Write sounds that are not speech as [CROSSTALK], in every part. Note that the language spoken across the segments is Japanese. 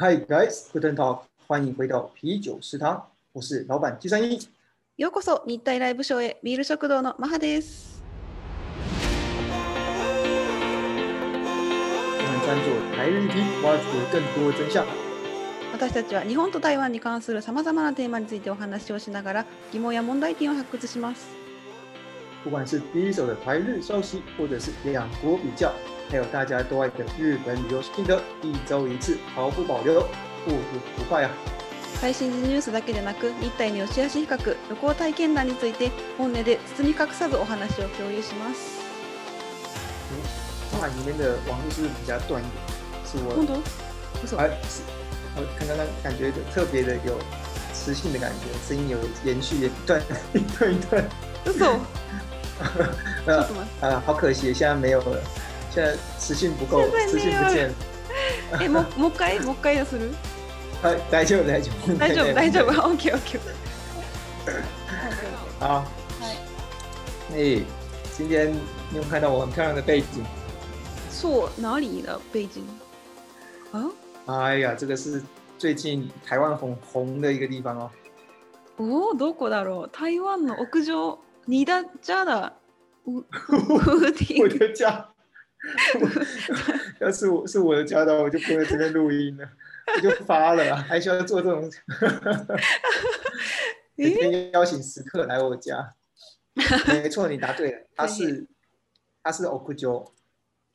Hi guys, guten Tag，欢迎回到啤酒食堂，我是老板季三一。ようこそ日体ライブショーへビール食堂のマハです。日题，挖掘更多真相。私たちは日本と台湾に関するさまざまなテーマについてお話をしながら疑問や問題点を発掘します。不管是第一手的台日消息，或者是两国比较，还有大家都爱的日本旅游心得，一周一次，毫不保留，不吐不快啊！最新時ニュースだけでなく日体の良し悪し比較、旅行体験談について本音で包み隠さずお話を共有します。哇，里面的网络是不是比较断一点？是我本当嘘哎，是我刚刚感觉特别的有磁性的感觉，声音有延续，一[LAUGHS] 段一段一段。嘘ち ょ呃っと待っ啊，好可惜，现在没有了，现在磁性不够磁性不见了。て。え、もうもう一回？もう一回する？はい、大丈夫大丈夫。大丈夫大丈夫。オッケーオッケー。好，はい。哎，今天你有看到我很漂亮的背景？そう、哪里的背景？啊？哎呀，这个是最近台湾很红的一个地方哦。おお、どこだろう？台湾の屋上、ニダジャダウウ[LAUGHS] ーティ我ング。的家，[LAUGHS] 要是我是我的家的话，我就不会在这边录音了，我就发了，还[LAUGHS] 需要做这种。每え天邀请食客来我家。没错，你答对了，它是它是 Okujo，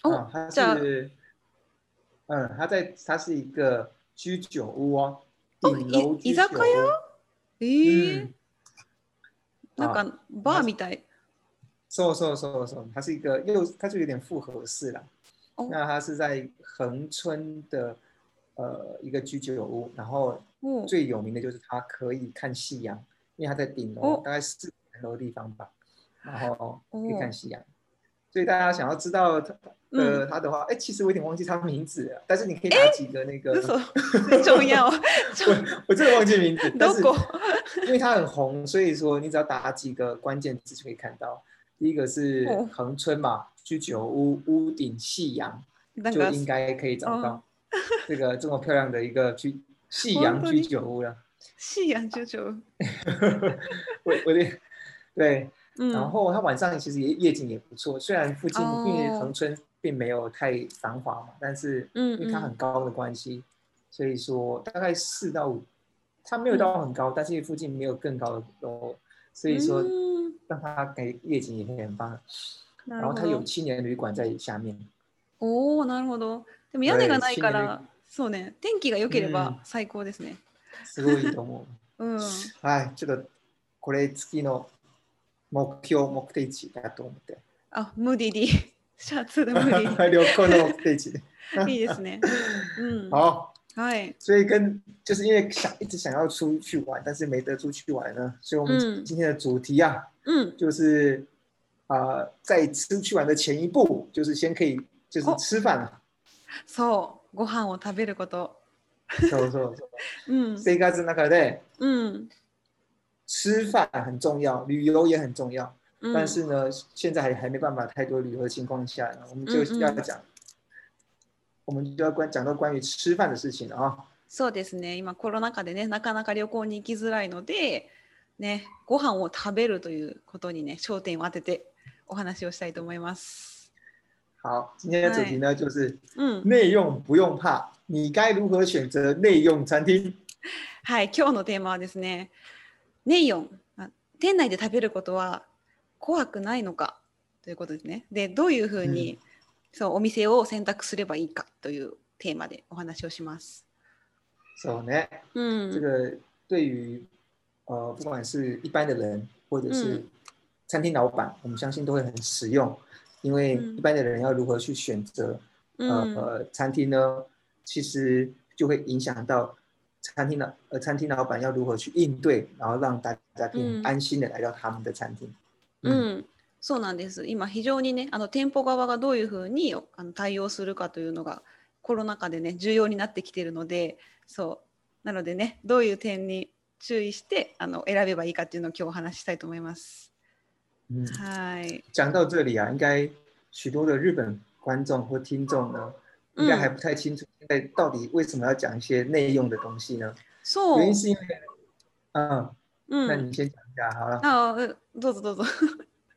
哦啊，它这样是，嗯，它在它是一个居酒屋哦，哦顶楼い居酒屋。居酒屋えー嗯， なんかバーみたい。そうそうそうそう，它是一个又它就有点复合式啦。哦那它是在恒春的呃一个居酒屋，然后お最有名的就是它可以看夕阳，因为它在顶楼，哦大概四层楼的地方吧，然后可以哦看夕阳。 所以大家想要知道它呃嗯它的话，哎、其实我有点忘记它名字了，但是你可以打几个那个，嘘。重要。[LAUGHS] 我我真的忘记名字，但是どこ？因为它很红，所以说你只要打几个关键字就可以看到。第一个是哦恒春嘛，居酒屋屋顶夕阳，就なんか应该可以找到这个这么漂亮的一个居夕本当に阳居酒屋了。シーアンジョジョ。[LAUGHS] 我我的对， うん。然后它晚上其实也夜景也不错，虽然附近哦因为恒春并没有太繁华嘛，但是嗯因为它嗯很高的关系，所以说大概四到五，它没有到很高，但是附近没有更高的楼，所以说うん让它给夜景也会很棒。然后它なるほど。有青年旅馆在下面，おお、なるほど。でも屋根がないから、そうね。天気が良ければ最高ですね。すごいと思う。うん。[LAUGHS] はい、ちょっとこれ月の 目標目的地だと思って。あ、ムディディ。[LAUGHS] シャツでムディデ旅行の目的地。ィ。[LAUGHS] いいですね。うん。[LAUGHS] 好，はい。所以跟就是因为想一直想要出去玩，但是没得出去玩呢，所以我们嗯今天的主题啊，うん。就是啊、呃在出去玩的前一步，就是先可以就是哦吃饭了。そう。ご飯を食べること。そうそうそう。うん。生活の中でうん。吃饭很重要，旅游也很重要。うん但是呢，现在还还没办法太多旅游的情况下呢，我们就嗯嗯要讲，我们就要关讲到关于吃饭的事情了啊。そうですね。今コロナ禍でね、なかなか旅行に行きづらいので、ね、ご飯を食べるということにね、焦点を当ててお話をしたいと思います。好，今天的主题呢就是うん。内用不用怕，你该如何选择内用餐厅？はい、今日のテーマはですね、ネイオン、あ店内で食べることは怖くないのかということですね。で、どういうふうに、そうお店を選択すればいいかというテーマでお話をします。そうね，うん。这个对于呃不管是一般的人或者是嗯餐厅老板，我们相信都会很实用，因为嗯一般的人要如何去选择うん呃餐厅呢？其实就会影响到餐厅的呃餐厅老板要如何去应对，然后让大家可以嗯安心的来到他们的餐厅。うん、そうなんです。今非常にね、あの店舗側がどういうふうにあの対応するかというのがコロナ禍でね重要になってきているので、そうなのでね、どういう点に注意してあの選べばいいかっていうのを今日お話ししたいと思います。嗯，はい。讲到这里啊，应该许多的日本观众或听众呢，应该还不太清楚，现在到底为什么要讲一些内用的东西呢？そう原因是因为，嗯，う那ん。你先讲一下好了。あうんどうぞどうぞ。[LAUGHS]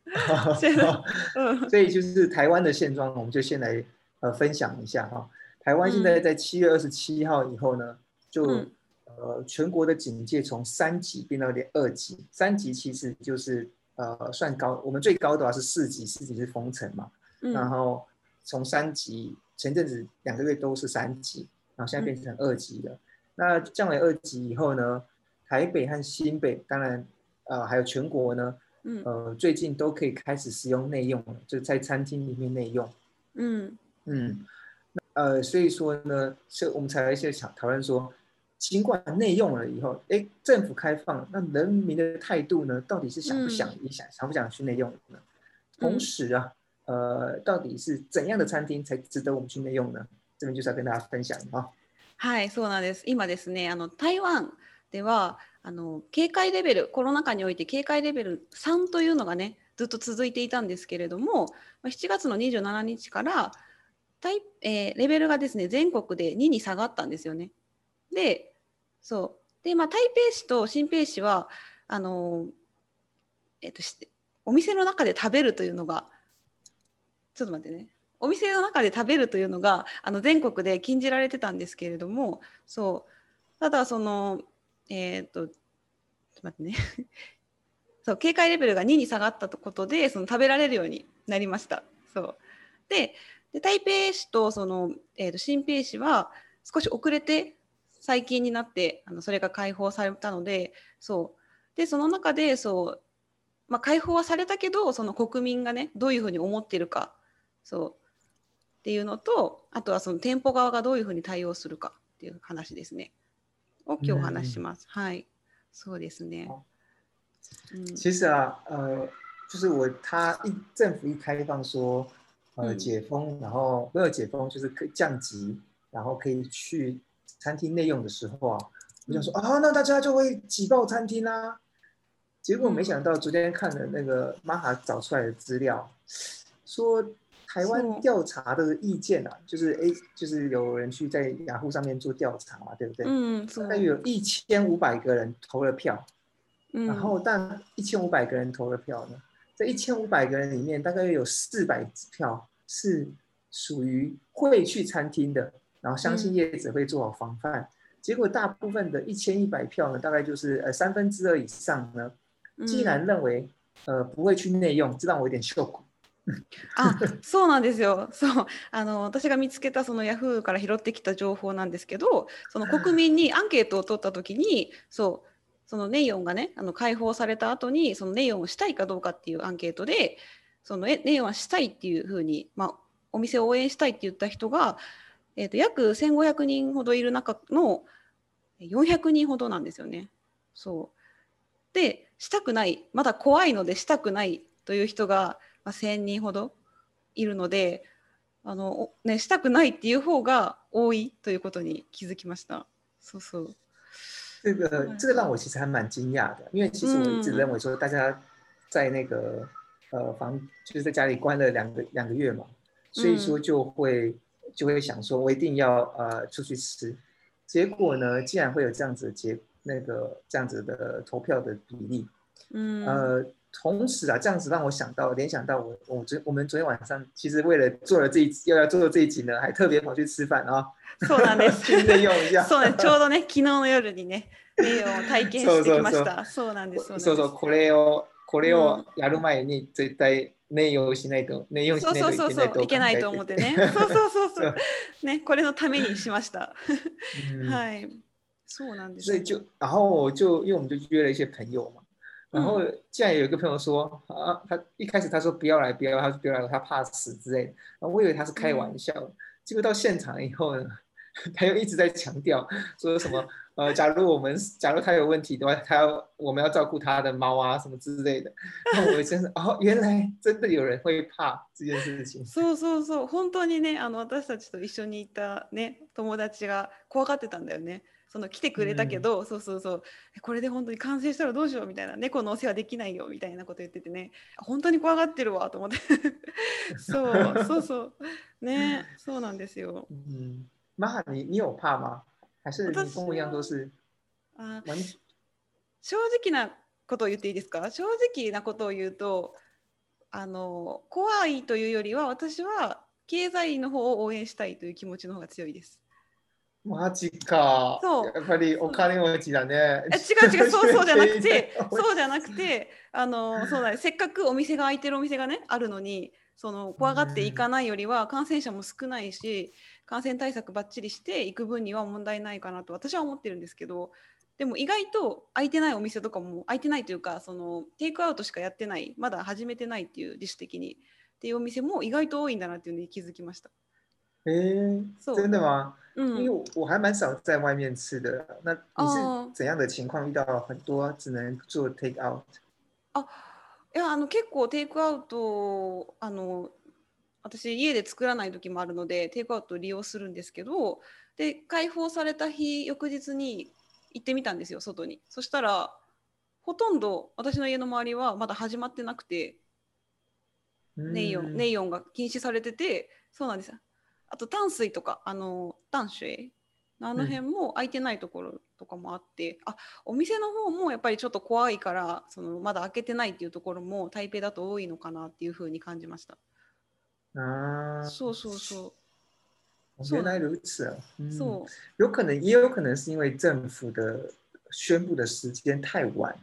[LAUGHS] 先うん所以就是台湾的现状，我们就先来呃分享一下哈。台湾现在在七月二十七号以后呢，就、嗯呃全国的警戒从三级变到连二级，三级其实就是呃算高，我们最高的话是四级，四级是封城嘛，うん然后从三级 前阵子两个月都是三级，然后现在变成二级了。那降为二级以后呢，台北和新北，当然呃还有全国呢，うん呃，最近都可以开始使用内用了，就在餐厅里面内用。うん嗯，那呃，所以说呢，是我们才会现在想讨论说，尽管内用了以后，哎，政府开放，那人民的态度呢，到底是想不想嗯也想想不想去内用呢？嗯同时啊， 呃，到底是怎样的餐厅才值得我们去内用呢？这边就是要跟大家分享啊。はい、そうなんです。今ですね、あの台湾ではあの警戒レベル、コロナ禍において警戒レベル3というのがね、ずっと続いていたんですけれども、まあ7月の27日から台、えーレベルがですね、全国で2に下がったんですよね。で、そう。で、まあ、台北市と新北市は、あの、えっと、しお店の中で食べるというのが、ちょっと待ってね。お店の中で食べるというのがあの全国で禁じられてたんですけれどもそう。ただそのえーっとちょっと待ってね。[LAUGHS] そう警戒レベルが2に下がったことでその食べられるようになりました。そう。でで台北市とその、えーっと新北市は少し遅れて最近になってあのそれが解放されたのでそう。でその中でそう、まあ、解放はされたけどその国民がねどういうふうに思っているかそう。っていうのとあとはその店舗側がどういうふうに対応するかっていう話ですね。を今日お話しします。はい。そうですね。うん。其实啊，呃，就是我他一政府一开放说，呃，嗯解封，然后没有解封，就是可以降级，然后可以去餐厅内用的时候啊，我想说啊，那大家就会挤爆餐厅啦、结果没想到昨天看了那个玛哈找出来的资料，说台是哦湾调查的意见啊，就是诶，就是有人去在雅虎上面做调查嘛，对不对？うん、そう大概有一千五百个人投了票，うん然后但一千五百个人投了票呢，在一千五百个人里面，大概有四百票是属于会去餐厅的，然后相信业者会做好防范。结果大部分的一千一百票呢，大概就是呃三分之二以上呢，竟然认为呃不会去内用，这让我有点受苦。 あそうなんですよ。そう。あの私が見つけたそのヤフーから拾ってきた情報なんですけどその国民にアンケートを取った時にそう。そのネイオンがねあの解放された後にそのネイオンをしたいかどうかっていうアンケートでそのえネイオンはしたいっていうふうに、まあ、お店を応援したいって言った人が、えー、と約1500人ほどいる中の400人ほどなんですよね。そう。でしたくない。まだ怖いのでしたくないという人が、まあ、1,000人ほどいるのであの、おね、したくないっていう方が多いということに気づきました。そうそう。这个这个让我其实还蛮惊讶的，因为其实我一直认为说大家在那个呃房就是在家里关了两个两个月嘛，所以说就会就会想说我一定要呃出去吃，结果呢竟然会有这样子的结那个这样子的投票的比例，うん、呃，同时啊，这样子让我想到联想到我我昨我们昨天晚上其实为了做了这一又要做这一集呢，还特别跑去吃饭啊，そうなんです。[LAUGHS] そうね、ちょうどね、昨日の夜にね、ネイオンを体験してきました。[LAUGHS] そうなんです。そうそう、うこれを、これをやる前に絶対内容しないと、内容しそうないそうそうそう、といけないといけないと思ってね。[LAUGHS] そうそうそうそう。ね、これのためにしました。うんはい。そうなんです所。以就，然后我就因为我们就约了一些朋友嘛，然后竟然有一个朋友说啊，他一开始他说不要来，不要来，他说不要来，他怕死之类的，然后我以为他是开玩笑，结果到现场以后呢，他又一直在强调说什么呃，假如我们假如他有问题的话，他要我们要照顾他的猫啊什么之类的，然后我真的哦，原来真的有人会怕这件事情。そうそうそう、本当にね、あの私たちと一緒にいたね、友達が怖がってたんだよね。 その来てくれたけど、そうそうそう、えこれで本当に感染したらどうしようみたいな、猫のお世話できないよみたいなこと言っててね、本当に怖がってるわと思って。[LAUGHS] そうそうそう。ね、そうなんですよ。嗯，妈，你你有怕吗？还是你跟我一样都是？あ完正直なことを言っていいですか？正直なことを言うとあの怖いというよりは私は経済の方を応援したいという気持ちの方が強いです。マジか。そうやっぱりお金持ちだね。え違う違うそうそうじゃなくて [LAUGHS] そうじゃなくてあのそうだ、ね、せっかくお店が開いてるお店がねあるのにその怖がっていかないよりは感染者も少ないし感染対策ばっちりしていく分には問題ないかなと私は思ってるんですけどでも意外と開いてないお店とかも開いてないというかそのテイクアウトしかやってないまだ始めてないっていう自主的にっていうお店も意外と多いんだなっていうのに気づきました。诶，そう真的吗？因为うん、我我还蛮少在外面吃的。那你哦是怎样的情况遇到很多只能做 take out？あいやあの結構テイクアウトあの私家で作らない時もあるのでテイクアウトを利用するんですけどで開放された日翌日に行ってみたんですよ外にそしたらほとんど私の家の周りはまだ始まってなくてネイオンネイオンが禁止されててそうなんですよあと淡水とかあの淡水？あの辺も空いてないところとかもあって、あお店の方もやっぱりちょっと怖いからそのまだ開けてないっていうところも台北だと多いのかなっていうふうに感じました。啊，そうそうそ原来如此啊。う。嗯そう。有可能，也有可能是因为政府的宣布的时间太晚，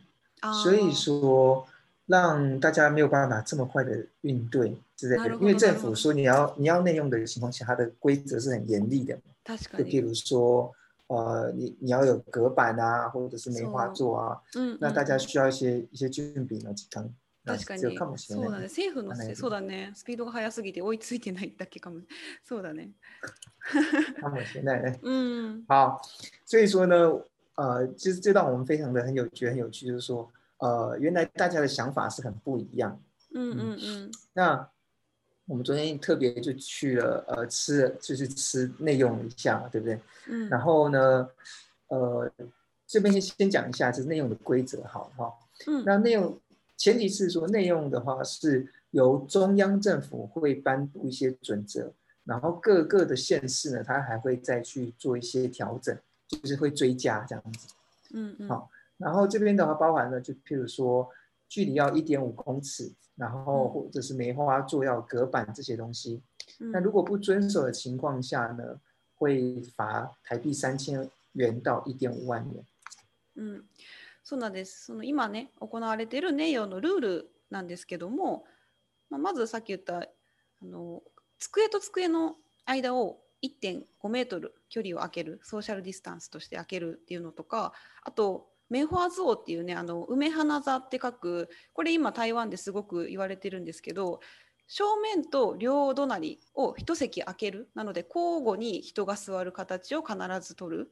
所以说让大家没有办法这么快的应对之类的。なるほど因为政府说你要你要内用的情况下，它的规则是很严厉的，確かに。就譬如说，呃，你你要有隔板啊，或者是梅花座啊，うんうん那大家需要一些一些準備の時間が確かに必要かもしれそうだねない。政府のせはいそうだねスピードが速すぎて追いついてないだけかもそうだねかもしれないね。うん好，所以说呢，呃，其实这让我们非常的很有觉得很有趣，就是说，呃，原来大家的想法是很不一样。うんうんうん那 我们昨天特别就去了，呃，吃了就是吃内用一下嘛，对不对？うん然后呢，呃，这边先先讲一下就是内用的规则，好哈。うん那内用前提是说内用的话是由中央政府会颁布一些准则，然后各个的县市呢，它还会再去做一些调整，就是会追加这样子。うんうん好然后这边的话包含了，就譬如说距離要一点五公尺， 然后嗯或者是梅花座要有隔板这些东西。うん那如果不遵守的情况下呢，会罚台币三千元到一点五万元。うん、そうなんです。その今ね行われているネイオのルールなんですけども、まあ、まずさっき言ったあの机と机の間を1.5メートル距離を空けるソーシャルディスタンスとして空けるっていうのとかあとメファーズオっていうねあの梅花座って書くこれ今台湾ですごく言われてるんですけど正面と両隣を一席空けるなので交互に人が座る形を必ず取る。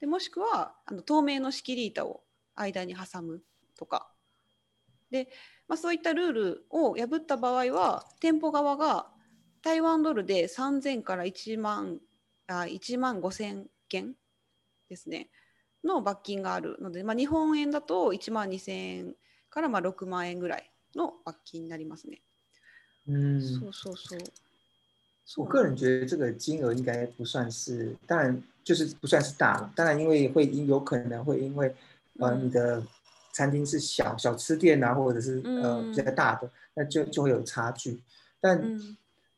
でもしくはあの透明の仕切り板を間に挟むとか。で、まあ、そういったルールを破った場合は店舗側が台湾ドルで3000から1万あ1万5000件ですね。の罰金があるので、まあ、日本円だと1万2000円からまあ6万円ぐらいの罰金になりますね。嗯，そうそうそう。そう我个人觉得这个金额应该不算是，当然就是不算是大了。当然，因为会因有可能会因为呃嗯你的餐厅是小小吃店啊，或者是呃嗯比较大的，那就就会有差距。但うん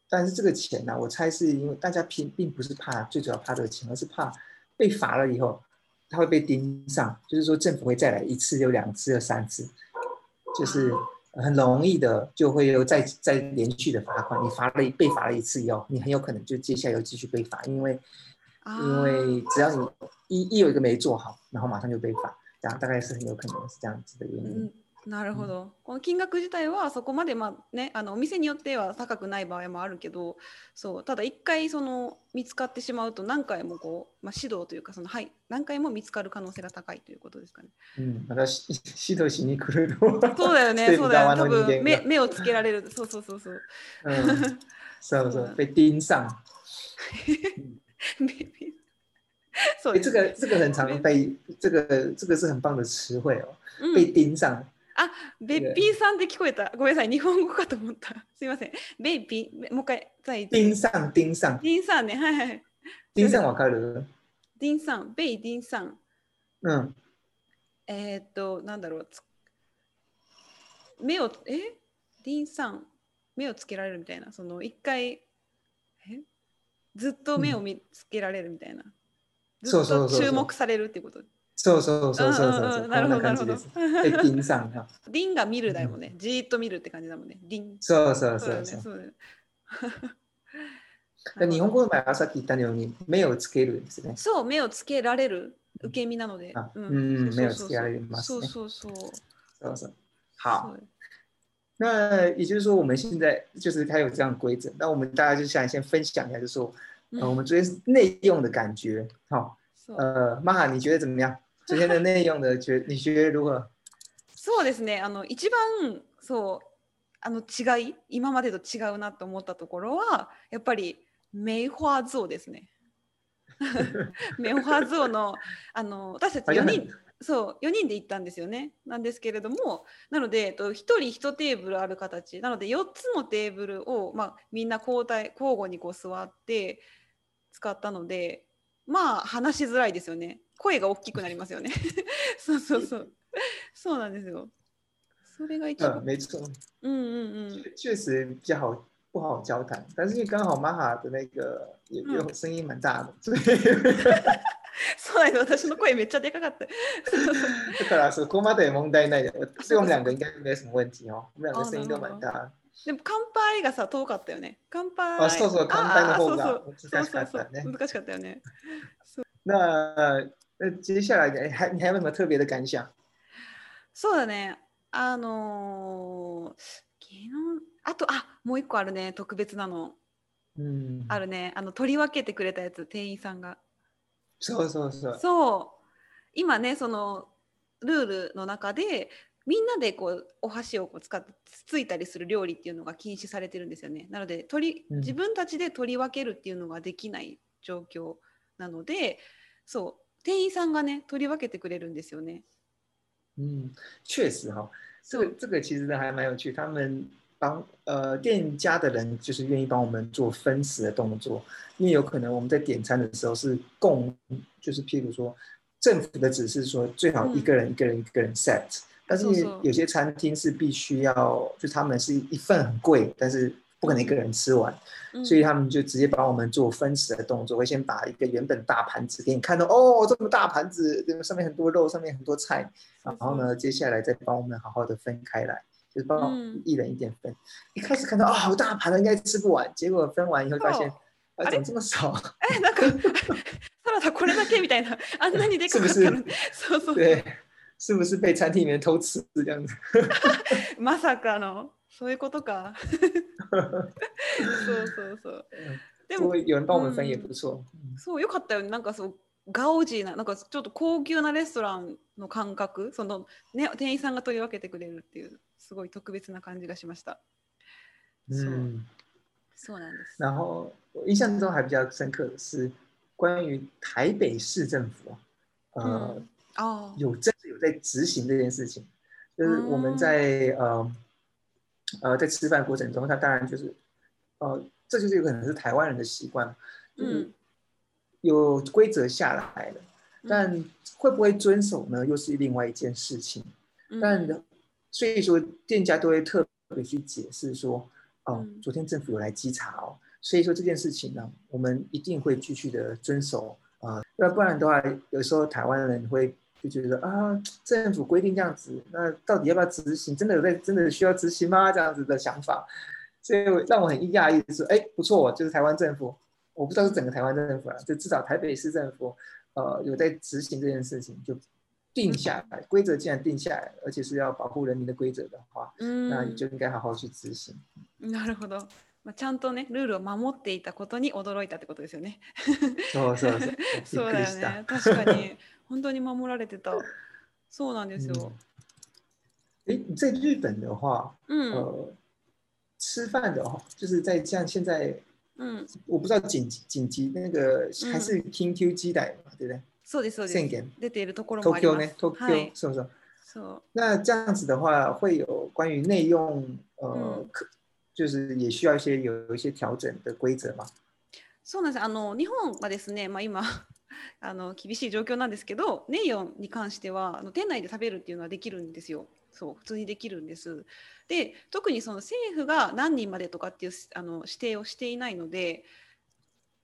但是这个钱呢、我猜是因为大家并并不是怕最主要怕这个钱，而是怕被罚了以后他会被盯上，就是说政府会再来一次、有两次、有三次，就是很容易的就会有再再连续的罚款。你罚了被罚了一次以后，你很有可能就接下来又继续被罚，因为因为只要你一一有一个没做好，然后马上就被罚，这样大概是很有可能是这样子的原因。うんなるほど、この金額自体はそこまで、まあね、あのお店によっては高くない場合もあるけどそうただ一回その見つかってしまうと何回もこう、まあ、指導というかその、はい、何回も見つかる可能性が高いということですかね。うん、またし指導しに来るのはそうだよね [LAUGHS] そうだよね。多分目が。目をつけられる。そうそうそうそう。うそうだそう。被盯上。[LAUGHS] そう哎，です这个这个很常被这个这个是很棒的词汇哦，うん。被盯上。あ、べっぴんさんって聞こえた。ごめんなさい、日本語かと思った。すいません。ベイピー、もう一回、再盯上盯上。盯上ね、はいはい。盯上わかる？盯上、ベイ盯上。うん。えーっと、なんだろう。つ目を、え？ディンさん、目をつけられるみたいな。その、一回、え？ずっと目を見つけられるみたいな。ずっと注目されるってこと。そうそうそうそうそうそう。うんうんうんなるほどこんな感じです。なで、盯上が。[LAUGHS] ディンが見るだよね。じーっと見るって感じだもんね。ディン。そうそうそうだそうそう。[LAUGHS] 日本語の場合はさっき言ったように目をつけるんですね。そう、目をつけられる受け身なので。あううんそうそうそう目をつけられますねそうそうそう。そうそう。好，そう那也就是说，我们现在就是它有这样的规则，那我们大家就想先分享一下，就是说，呃，我们昨天内用的感觉，好、そう呃，玛哈，你觉得怎么样？昨天的内用的觉，你觉得如何？そうですね。あの一番そうあの違い今までと違うなと思ったところはやっぱり梅花像ですね。梅花像のあの私たち4人そう4人で行ったんですよね。なんですけれどもなのでえっと1人1テーブルある形なので4つのテーブルを、まあ、みんな交代交互にこう座って使ったのでまあ話しづらいですよね。声が大きくなりますよね。[LAUGHS] そうそうそう。そうなんですよ。それが一呃，番。没错，うんうんうん。确实比较好，不好交谈，但是因为刚好玛哈的那个也嗯有声音蛮大的，所以そうなんです。私の声めっちゃでかかった。そうそうだからそこまで問題ない。的，所以我们两个应该没什么问题哦，我们两个声音都蛮大的。でも乾杯がさ遠かったよね。乾杯。あそうそう乾杯の方が難しかったねそうそうそう難しかったよね。那呃，接下来你还你还有什么特别的感想？そうだね。あのー昨日？あとあもう一個あるね。特別なの。嗯，あるね。あの取り分けてくれたやつ。店員さんが。そうそうそう。そう。今ねそのルールの中でみんなでこうお箸をこう使ってつついたりする料理っていうのが禁止されてるんですよね。なので取自分たちで取り分けるっていうのができない状況なのでそう店員さんがね取り分けてくれるんですよね。嗯，确实哈、这そう个这个其实还蛮有趣。他们帮呃店家的人就是愿意帮我们做分食的动作，因为有可能我们在点餐的时候是共，就是譬如说政府的指示说最好一个人一个人一个人 set，、但是そうそう有些餐厅是必须要，就他们是一份很贵，但是 不可能一个人吃完。うん所以他们就直接帮我们做分食的动作，会先把一个原本大盘子给你看到，哦，这么大盘子，这个上面很多肉，上面很多菜，然后呢，接下来再帮我们好好的分开来，就是帮嗯一人一点分。一开始看到啊、好大盘的，应该吃不完，结果分完以后发现そう，啊，怎么这么少？えなんかサラダこれだけみたいなあんなにでかかったのにそうそうそう对，是不是被餐厅里面偷吃这样子？まさかの そういうことか。[LAUGHS] そうそうそう。でも人帮我们分也嗯不错。嗯そうよかったよねなんかそうガオジーななんかちょっと高級なレストランの感覚そのね店員さんが取り分けてくれるっていうすごい特別な感じがしました。そう嗯，そうなんです。然后我印象中还比较深刻的是关于台北市政府啊，呃。うんああ有真的有在执行这件事情，就是我们在、呃呃在吃饭过程中，他当然就是呃这就是有可能是台湾人的习惯，就是嗯有规則下来了，うん但会不会遵守呢，又是另外一件事情。うん但所以说店家都会特别去解释说，哦、嗯昨天政府有来稽查哦，所以说这件事情呢，我们一定会继续的遵守啊，要、不然的话，有时候台湾人会 就觉得啊，政府规定这样子，那到底要不要执行？真的有在真的需要执行吗？这样子的想法，所以让我很讶异的是，哎，不错，就是台湾政府，我不知道是整个台湾政府啊，就至少台北市政府，呃，有在执行这件事情，就定下来，规则既然定下来，而且是要保护人民的规则的话，うん那你就应该好好去执行。なるほど。まあ、ちゃんとねルールを守っていたことに驚いたってことですよね。そうそうそう。[LAUGHS] そうだよびっくりしたね。確かに 本当に守られてた。そうなんですよ。哎、你在日本的话，うん。呃，吃饭的话，就是在像现在，うん。我不知道紧急紧急那个还是 King Q 基代嘛，对不对？そうですそうです。宣言。出ているところもあります。呢？Tokyo、はい。是不是？そう。那这样子的话，会有关于内用，呃，嗯可就是也需要一些有一些调整的规则嘛。そうなんですあの日本はですね、まあ、今 [LAUGHS] あの厳しい状況なんですけどネイヨンに関してはあの店内で食べるっていうのはできるんですよ。そう普通にできるんです。で特にその政府が何人までとかっていうあの指定をしていないので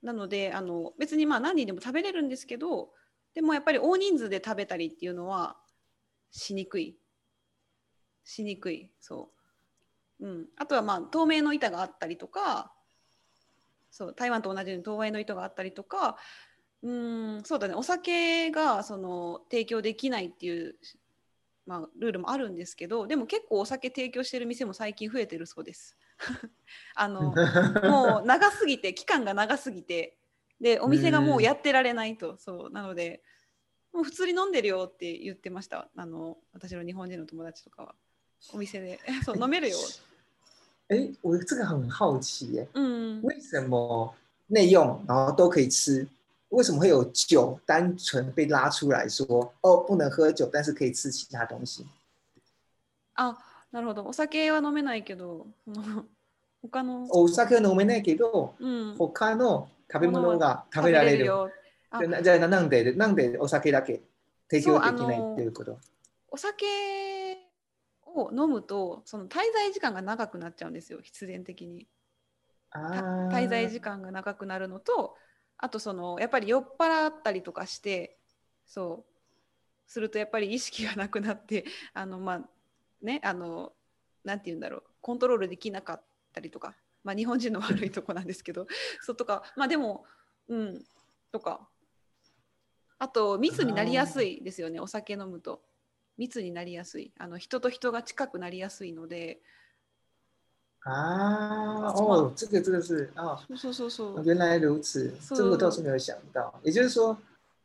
なのであの別にまあ何人でも食べれるんですけどでもやっぱり大人数で食べたりっていうのはしにくいしにくいそう、うん、あとはまあ透明の板があったりとかそう台湾と同じように透明の糸があったりとかうーんそうだねお酒がその提供できないっていう、まあ、ルールもあるんですけどでも結構お酒提供してる店も最近増えてるそうです。あのもう長すぎて期間が長すぎてでお店がもうやってられないとそうなのでもう普通に飲んでるよって言ってましたあの私の日本人の友達とかはお店でそう飲めるよ。哎，我这个很好奇耶，うん、为什么内用然后都可以吃？为什么会有酒单纯被拉出来说哦不能喝酒，但是可以吃其他东西？あなるほどお酒は飲めないけど [LAUGHS] 他の、お酒は飲めないけどうん、他の食べ物が食べられる。じゃあなんでなんでお酒だけ提供できないっていうこと？お酒を飲むとその滞在時間が長くなっちゃうんですよ必然的に。滞在時間が長くなるのとあとそのやっぱり酔っ払ったりとかしてそうするとやっぱり意識がなくなって [LAUGHS] あのまあねあのなんて言うんだろうコントロールできなかったりとか、まあ、日本人の悪いとこなんですけど [LAUGHS] そうとかまあでもうんとか。あと密になりやすいですよねお酒飲むと。密になりやすい。あの人と人が近くなりやすいので啊什么哦，这个这个是啊，そうそうそうそう原来如此，是这个我倒是没有想到。也就是说，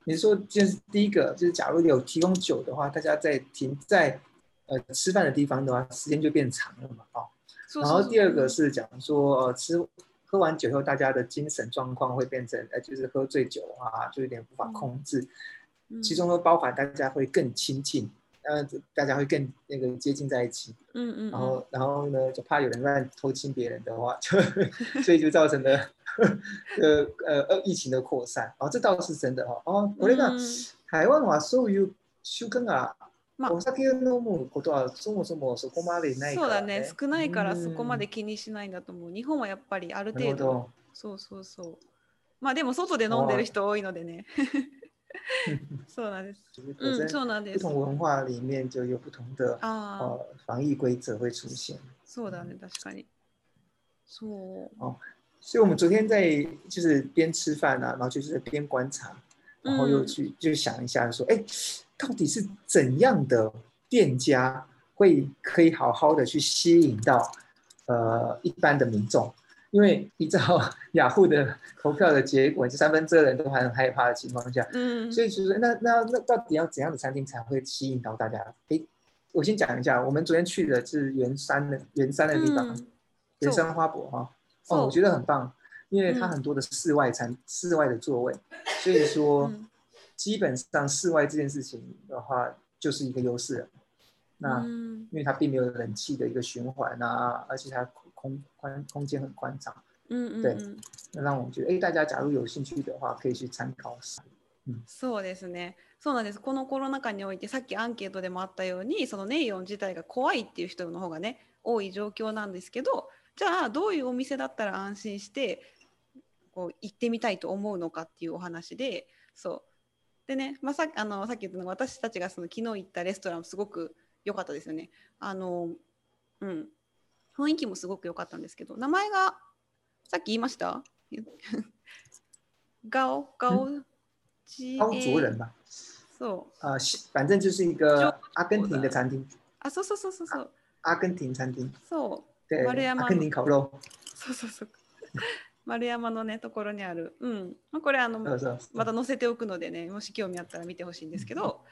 你说就是第一个，就是假如有提供酒的话，大家在停在呃吃饭的地方的话，时间就变长了嘛，哦。然そうそうそう后第二个是讲说，呃，吃喝完酒后，大家的精神状况会变成，呃，就是喝醉酒啊，就有点无法控制。うん其中都包含大家会更亲近， 呃，大家会更那个接近在一起。うんうんうん然后，然后呢，就怕有人乱偷亲别人的话，就 [LAUGHS] 所以就造成了 [LAUGHS] 呃呃呃疫情的扩散。哦，这倒是真的哦。哦，これがうん台湾はそういう習お酒を飲むことはそもそもそこまでないから、そうだね。少ないからそこまでうん気にしないんだと思う。日本はやっぱりある程度。ど。そうそうそう。まあでも外で飲んでる人多いのでね [LAUGHS] そうなんです就是うん本身そうなんです不同文化里面就有不同的ああ呃防疫规则会出现。そうだね確かにそう所以我们昨天在就是边吃饭啊，然后就是边观察，然后又嗯去就想一下说，哎、到底是怎样的店家会可以好好的去吸引到呃一般的民众？ 因为依照[LAUGHS] 雅虎的投票的结果，就三分之二人都还很害怕的情况下，うん所以就是那那那到底要怎样的餐厅才会吸引到大家？哎，我先讲一下，我们昨天去的是圆山的圆山的地方，うん圆山花博哈。哦，そう我觉得很棒，因为它嗯很多的室外餐、室外的座位，所以说うん基本上室外这件事情的话就是一个优势了。那うん因为它并没有冷气的一个循环啊，而且它 空宽空间很宽敞，对うんうんうん那让我们觉得，哎，大家假如有兴趣的话，可以去参考。そうですね。そうなんです。このコロナ禍においてさっきアンケートでもあったようにそのネイオン自体が怖いっていう人の方がね多い状況なんですけどじゃあどういうお店だったら安心してこう行ってみたいと思うのかっていうお話でそうでね、まあ、さあのさっき言ったのが私たちがその昨日行ったレストランすごく良かったですよね。あのうん雰囲気もすごく良かったんですけど名前がさっき言いました？[LAUGHS] ガオ？ガオ？ジ高卓人吧，そう。啊、西反正就是一个阿根廷的餐厅，あそうそうそうそうそう。阿根廷餐厅，そう。对，丸山阿根廷烤肉，そうそうそう。[LAUGHS] 丸山のねところにある。うん、まあ、これあのそうそうまた載せておくのでねもし興味あったら見てほしいんですけど。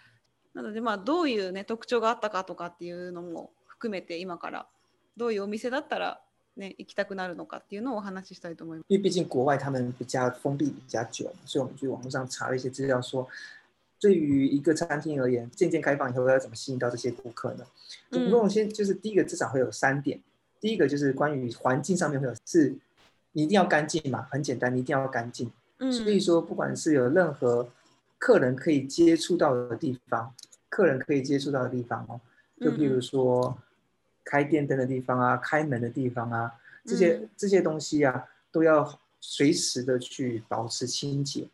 なのでまあどういうね特徴があったかとかっていうのも含めて今からどういうお店だったらね行きたくなるのかっていうのをお話ししたいと思います。因为毕竟国外他们比较封闭比较久，所以我们去网络上查了一些资料说， 对于一个餐厅而言，渐渐开放以后要怎么吸引到这些顾客呢？总共先就是第一个至少会有三点，第一个就是关于环境上面会有是，你一定要干净嘛，很简单，你一定要干净。所以说，不管是有任何客人可以接触到的地方，客人可以接触到的地方哦，就比如说 开电灯的地方啊，开门的地方啊，这些这些东西啊，都要随时的去保持清洁。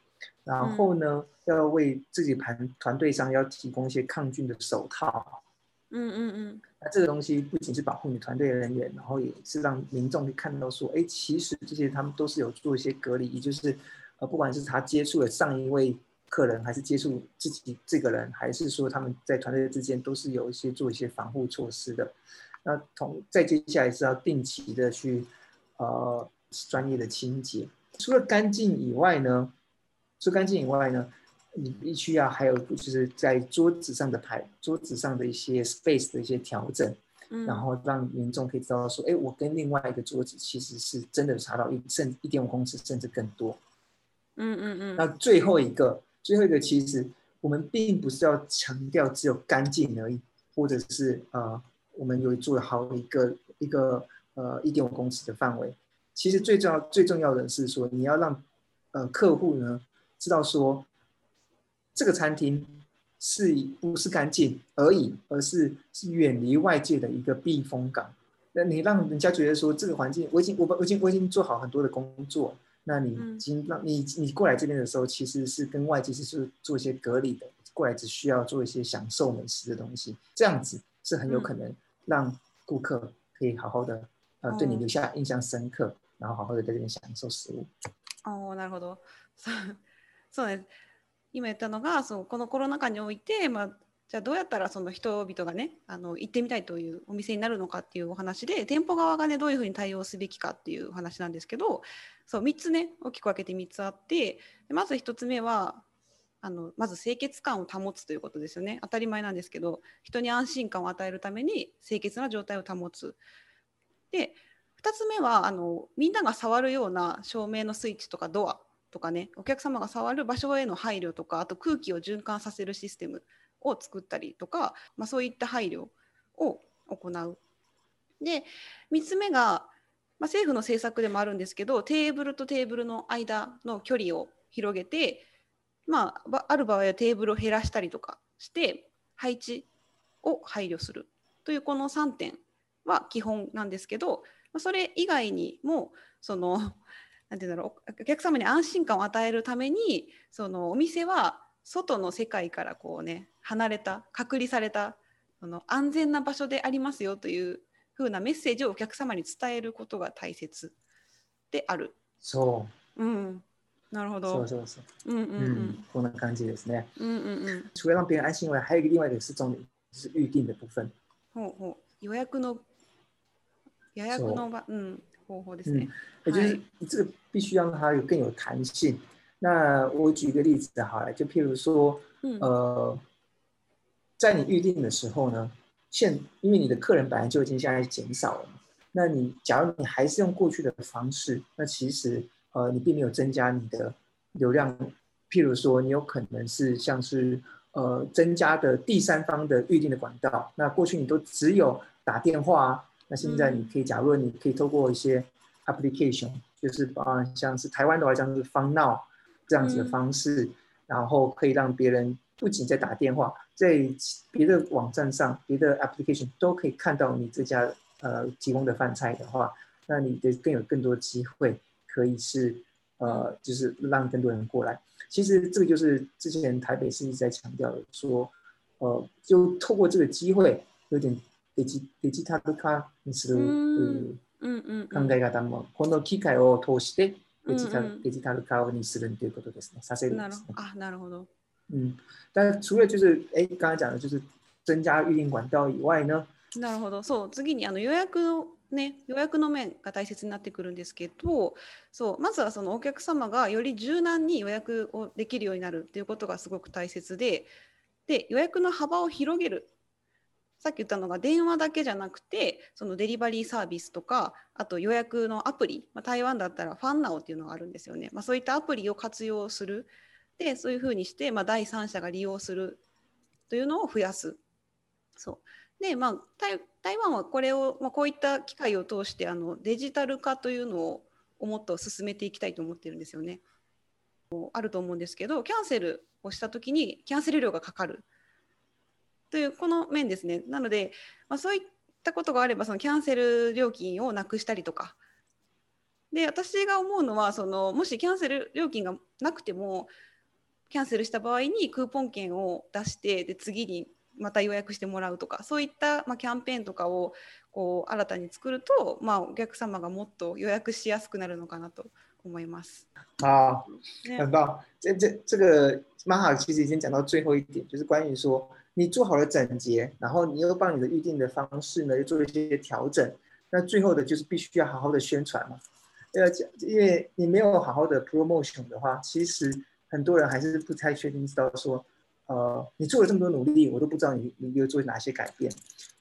然后呢，要为自己团团队上要提供一些抗菌的手套。嗯嗯嗯。那这个东西不仅是保护你团队人员，然后也是让民众看到说，哎，其实这些他们都是有做一些隔离，也就是呃，不管是他接触了上一位客人，还是接触自己这个人，还是说他们在团队之间都是有一些做一些防护措施的。那同再接下来是要定期的去呃专业的清洁。除了干净以外呢？除干净以外呢，你必须要还有就是在桌子上的排桌子上的一些 space 的一些调整，嗯，然后让民众可以知道说，哎，我跟另外一个桌子其实是真的差到一甚一点五公尺甚至更多，嗯嗯嗯。那最后一个，最后一个其实我们并不是要强调只有干净而已，或者是呃，我们有做好一个一个呃一点五公尺的范围，其实最重要最重要的是说，你要让呃客户呢。知道说，这个餐厅是不是干净而已，而是是远离外界的一个避风港。那你让人家觉得说，这个环境我已经我我已经我已经做好很多的工作，那你已经让你你过来这边的时候，其实是跟外界是做一些隔离的，过来只需要做一些享受美食的东西，这样子是很有可能让顾客可以好好的呃对你留下印象深刻，然后好好的在这边享受食物。哦，なるほど。[LAUGHS] そうです今言ったのがそうこのコロナ禍において、まあ、じゃあどうやったらその人々がねあの行ってみたいというお店になるのかっていうお話で店舗側がねどういうふうに対応すべきかっていう話なんですけどそう3つね大きく分けて3つあってまず1つ目はあのまず清潔感を保つということですよね当たり前なんですけど人に安心感を与えるために清潔な状態を保つ。で2つ目はあのみんなが触るような照明のスイッチとかドアとかねお客様が触る場所への配慮とかあと空気を循環させるシステムを作ったりとか、まあ、そういった配慮を行う。で3つ目が、まあ、政府の政策でもあるんですけどテーブルとテーブルの間の距離を広げて、まあ、ある場合はテーブルを減らしたりとかして配置を配慮するというこの3点は基本なんですけどそれ以外にもその [LAUGHS] ていうんだろうお客様に安心感を与えるためにそのお店は外の世界からこうね離れた隔離されたその安全な場所でありますよというふうなメッセージをお客様に伝えることが大切である。そう。うん。なるほど。そうそうそう。うんうんうん。こんな感じですね。うんうんうん。除了让别人安心外，还有一个另外一个是重点，是预定的部分。ほうほう。予約の予約の場、うん。方法ですね。也就是这个必须让它有更有弹性。那我举个例子好了，就譬如说，呃，在你预定的时候呢，现因为你的客人本来就已经现在减少了，那你假如你还是用过去的方式，那其实 呃你并没有增加你的流量。譬如说，你有可能是像是呃增加的第三方的预定的管道，那过去你都只有打电话。那现在你可以，假如你可以透过一些 application，就是啊，像是台湾的话，像是 Fun Now 这样子的方式，然后可以让别人不仅在打电话，在别的网站上、别的 application 都可以看到你这家呃提供的饭菜的话，那你的更有更多机会可以是呃，就是让更多人过来。其实这个就是之前台北市一直在強調的，说呃，就透过这个机会，有点。デジデジタル化にするという考え方も、この機会を通してデジタル,、デジタル化にするということですね。させるですね。あ、なるほど。嗯，但除了就是哎，刚才讲的就是增加预订管道以外呢？なるほど。そう、次にあの予約のね、予約の面が大切になってくるんですけど、そうまずはそのお客様がより柔軟に予約をできるようになるっていうことがすごく大切で、で予約の幅を広げる。さっき言ったのが電話だけじゃなくてそのデリバリーサービスとかあと予約のアプリ、まあ、台湾だったらファンナオっていうのがあるんですよね、まあ、そういったアプリを活用する。でそういうふうにして、まあ、第三者が利用するというのを増やす。そう。でまあ、台台湾はこれを、まあ、こういった機会を通してあのデジタル化というのをもっと進めていきたいと思ってるんですよね。あると思うんですけどキャンセルをした時にキャンセル料がかかるというこの面ですね。なので、まあ、そういったことがあればそのキャンセル料金をなくしたりとかで私が思うのはそのもしキャンセル料金がなくてもキャンセルした場合にクーポン券を出してで次にまた予約してもらうとかそういった、まあ、キャンペーンとかをこう新たに作ると、まあ、お客様がもっと予約しやすくなるのかなと思います。好，ね很棒。这这这个马哈其实已经讲到最后一点，就是关于说你做好了整洁，然后你又帮你的预定的方式呢又做一些调整，那最后的就是必须要好好的宣传嘛。呃，因为你没有好好的 promotion 的话，其实很多人还是不太确定知道说，呃，你做了这么多努力，我都不知道你你又做哪些改变。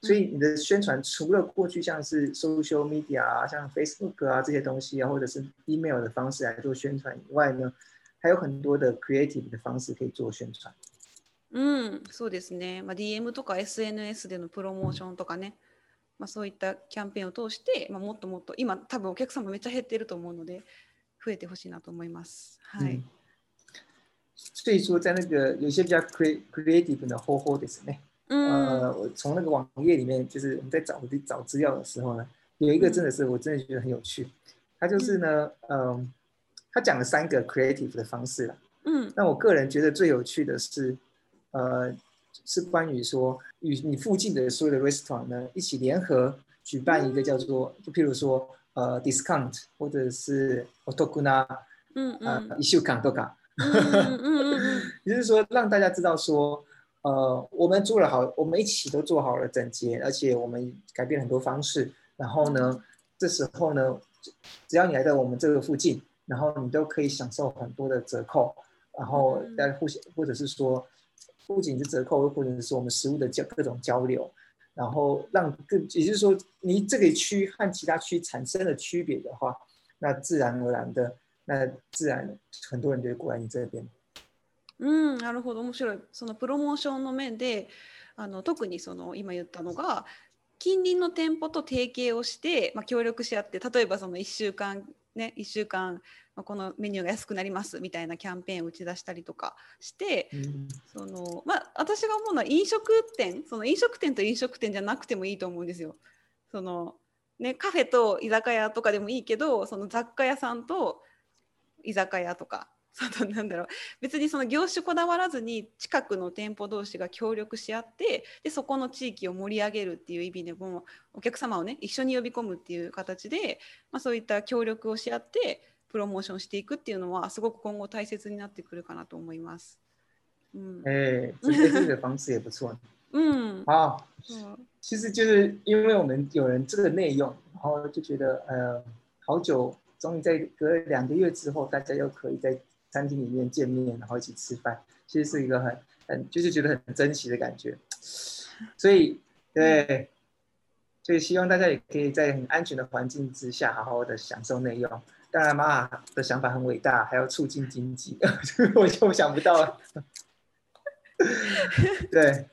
所以你的宣传除了过去像是 social media 啊，像 Facebook 啊这些东西啊，或者是 email 的方式来做宣传以外呢，还有很多的 creative 的方式可以做宣传。うん、そうですね、まあ、DM とか SNS でのプロモーションとかね、まあ、そういったキャンペーンを通して、まあ、もっともっと今多分お客様めっちゃ減ってると思うので増えてほしいなと思います。はい、嗯所以说，在那个有一些比较 cre creative 的方法ですね。うん、呃，我从那个网页里面，就是我们在找找资料的时候呢，有一个真的是我真的觉得很有趣。他就是呢，嗯、他讲了三个 creative 的方式啦。うん、那我个人觉得最有趣的是，呃，是关于说与你附近的所有的 restaurant 呢一起联合举办一个叫做，就譬如说呃 discount 或者是 otokuna うん、うん、呃一週間とか， うん、うん、うん、うん、也[LAUGHS] 就是说让大家知道说，呃，我们做了好，我们一起都做好了整洁，而且我们改变很多方式，然后呢，这时候呢，只要你来到我们这个附近，然后你都可以享受很多的折扣，然后嗯再互相，或者是说，不仅是折扣，或者是说我们食物的交各种交流，然后让更，也就是说，你这个区和其他区产生了区别的话，那自然而然的， 那自然很多人就会过来你这边。うん、なるほど面白いそのプロモーションの面であの特にその今言ったのが近隣の店舗と提携をして、まあ、協力し合って例えばその1週間ね1週間まあこのメニューが安くなりますみたいなキャンペーンを打ち出したりとかして嗯。そのまあ私が思うのは飲食店その飲食店と飲食店じゃなくてもいいと思うんですよ。そのね、カフェと居酒屋とかでもいいけどその雑貨屋さんと居酒屋とか [LAUGHS] そのなんだろう別にその業種こだわらずに近くの店舗同士が協力し合ってでそこの地域を盛り上げるっていう意味でもお客様をね一緒に呼び込むっていう形で、まあ、そういった協力をし合ってプロモーションしていくっていうのはすごく今後大切になってくるかなと思います。うん、哎，这个这个方式也不错。[LAUGHS] うん、好，其实就是因为我们有人这个内用，然后就觉得呃，好久，终于在隔了两个月之后，大家又可以在餐厅里面见面，然后一起吃饭，其实是一个很很就是觉得很珍惜的感觉。所以对，所以希望大家也可以在很安全的环境之下，好好的享受内用。当然，妈妈的想法很伟大，还要促进经济，[LAUGHS] 我就想不到了。对，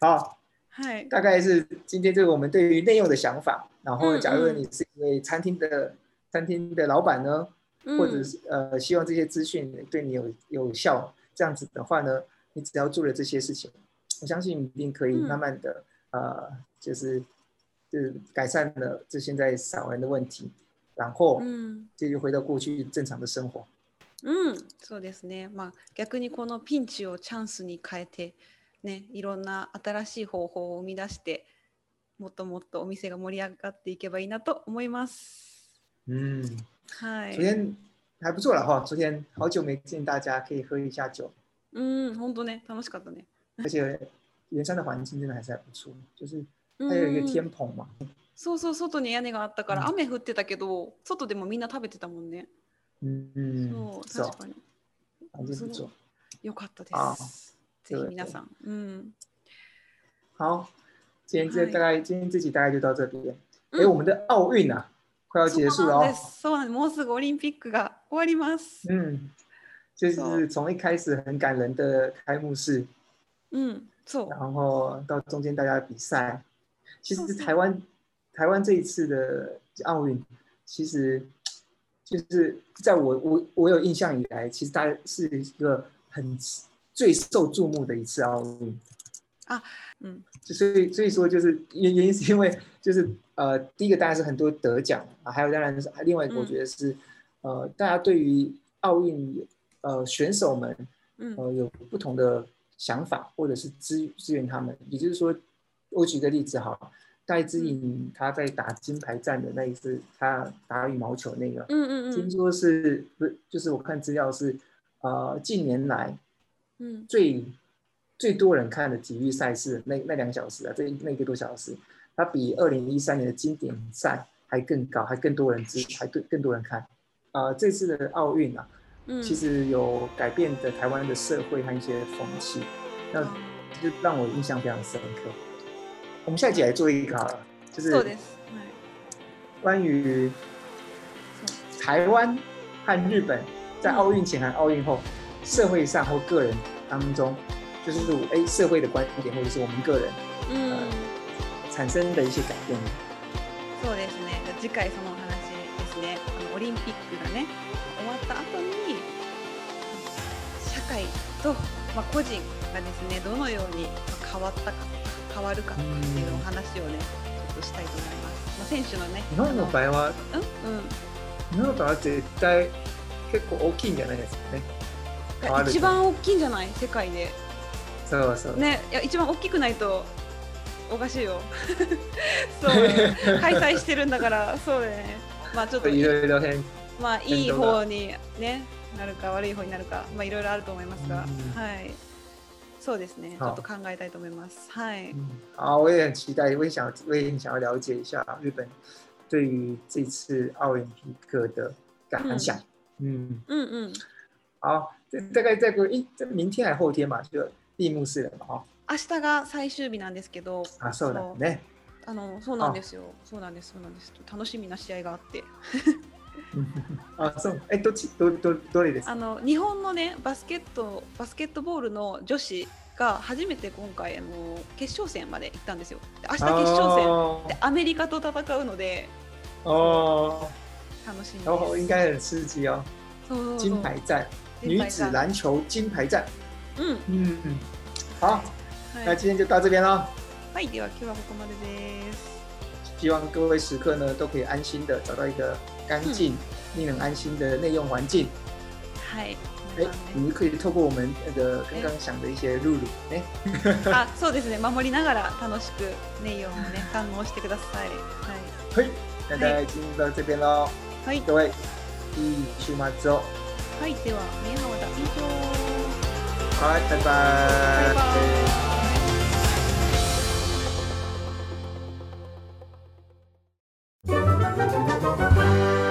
好，はい、大概是今天就是我们对于内用的想法。然后，嗯假如嗯你是一位餐厅的餐厅的老板呢，うん或者是呃希望这些资讯对你有有效，这样子的话呢，你只要做了这些事情，我相信你一定可以嗯慢慢的、呃，就是就是改善了这现在少人的问题，然后うん继续回到过去正常的生活。うん、そうですね。まあ逆にこのピンチをチャンスに変えて、ね、いろんな新しい方法を生み出して、もっともっとお店が盛り上がっていけばいいなと思います。嗯，はい。昨天还不错了哈，昨天好久没见大家，可以喝一下酒。うん、本当ね、楽しかったね。而且圆山的环境真的还是还不错，就是うん它有一个天棚嘛，そうそう、外に屋根があったから、うん雨降ってたけど、外でもみんな食べてたもんね。嗯嗯，そう、是哦確かに。环境不错。よかったであす。ぜひ皆さん。うん。好，今天这嗨大概今天这集大概就到这边。哎，うん我们的奥运啊， 快要结束了哦。そうなんです。そうなんです。もうすぐオリンピックが終わります。嗯， 就是从一开始很感人的开幕式，うん、そう。然后到中间大家的比赛，其实是是台湾台湾这一次的奥运，其实就是在我我我有印象以来，其实它是一个很最受注目的一次奥运。 うん、就所以所以说就是原原因是因为就是呃第一个当然是很多得奖啊，还有当然是另外一个我嗯觉得是、呃大家对于奥运呃选手们うん、呃有不同的想法，或者是支支援他们。也就是说，我举个例子哈，戴资颖他在打金牌战的那一次，他打羽毛球那个，うんうんうん。听说是不是就是我看资料是呃近年来うん、最 最多人看的体育赛事那那两小時啊，这那一个多小时，它比二零一三年的经典赛还更高，还更多人支，还更更多人看。呃，这次的奥运啊，うん。其实有改变的台湾的社会和一些风气，那就让我印象非常深刻。我们下一集来做一个好了，就是そうです。はい。关于台湾和日本在奥运前和奥运后，社会上或个人当中， 就是哎社会的观点或者是我们个人うん。产生的一些改变。そうですね。次回そのお話ですね。あのオリンピックがね終わった後に社会とまあ個人がですねどのようにまあ変わったか変わるかっていうお話をねちょっとしたいと思います。まあ選手のね。日本の場合は、うんうん。日本の場合は絶対結構大きいんじゃないですかね。一番大きいんじゃない？世界で。そうそう。ねいや一番大きくないとおかしいよ。[LAUGHS] そう。開催してるんだからそうだよね。まあちょっといろいろ変。まあいい方にねなるか悪い方になるかまあいろいろあると思いますが、うん。はい。そうですね。ちょ好っと考えたいと思います。はい。嗯，好，我也很期待，我也想，我也很想要了解一下日本对于这次奥林匹克的感想。嗯，うんうん好，这大概再过一，这明天还后天嘛，就闭幕式了嘛，哈。明日が最終日なんですけどあ、そうだね。あのそうなんですよそうなんですそうなんです楽しみな試合があって [LAUGHS] あ、そう。え、どっち、ど、ど、どれですか？あ。の日本のねバスケットバスケットボールの女子が初めて今回あの決勝戦まで行ったんですよ。で明日決勝戦でアメリカと戦うので哦楽しみ哦，哦，应です。该很刺激哦。金牌战，女子篮球金牌战。うん、嗯，好，はい、那今天就到这边喽。はい、では今日はここまでです。希望各位食客呢都可以安心的找到一个干净、令人安心的内用环境。はい、哎你们可以透过我们那个刚刚想的一些路路，哎，ね、あ、そうですね。守りながら楽しくネイをね堪能してください。嘿，那大家进入到这边喽，はい、はい、各位，一週末を，はい、では宮原田以上。はいバイバイバイバイ。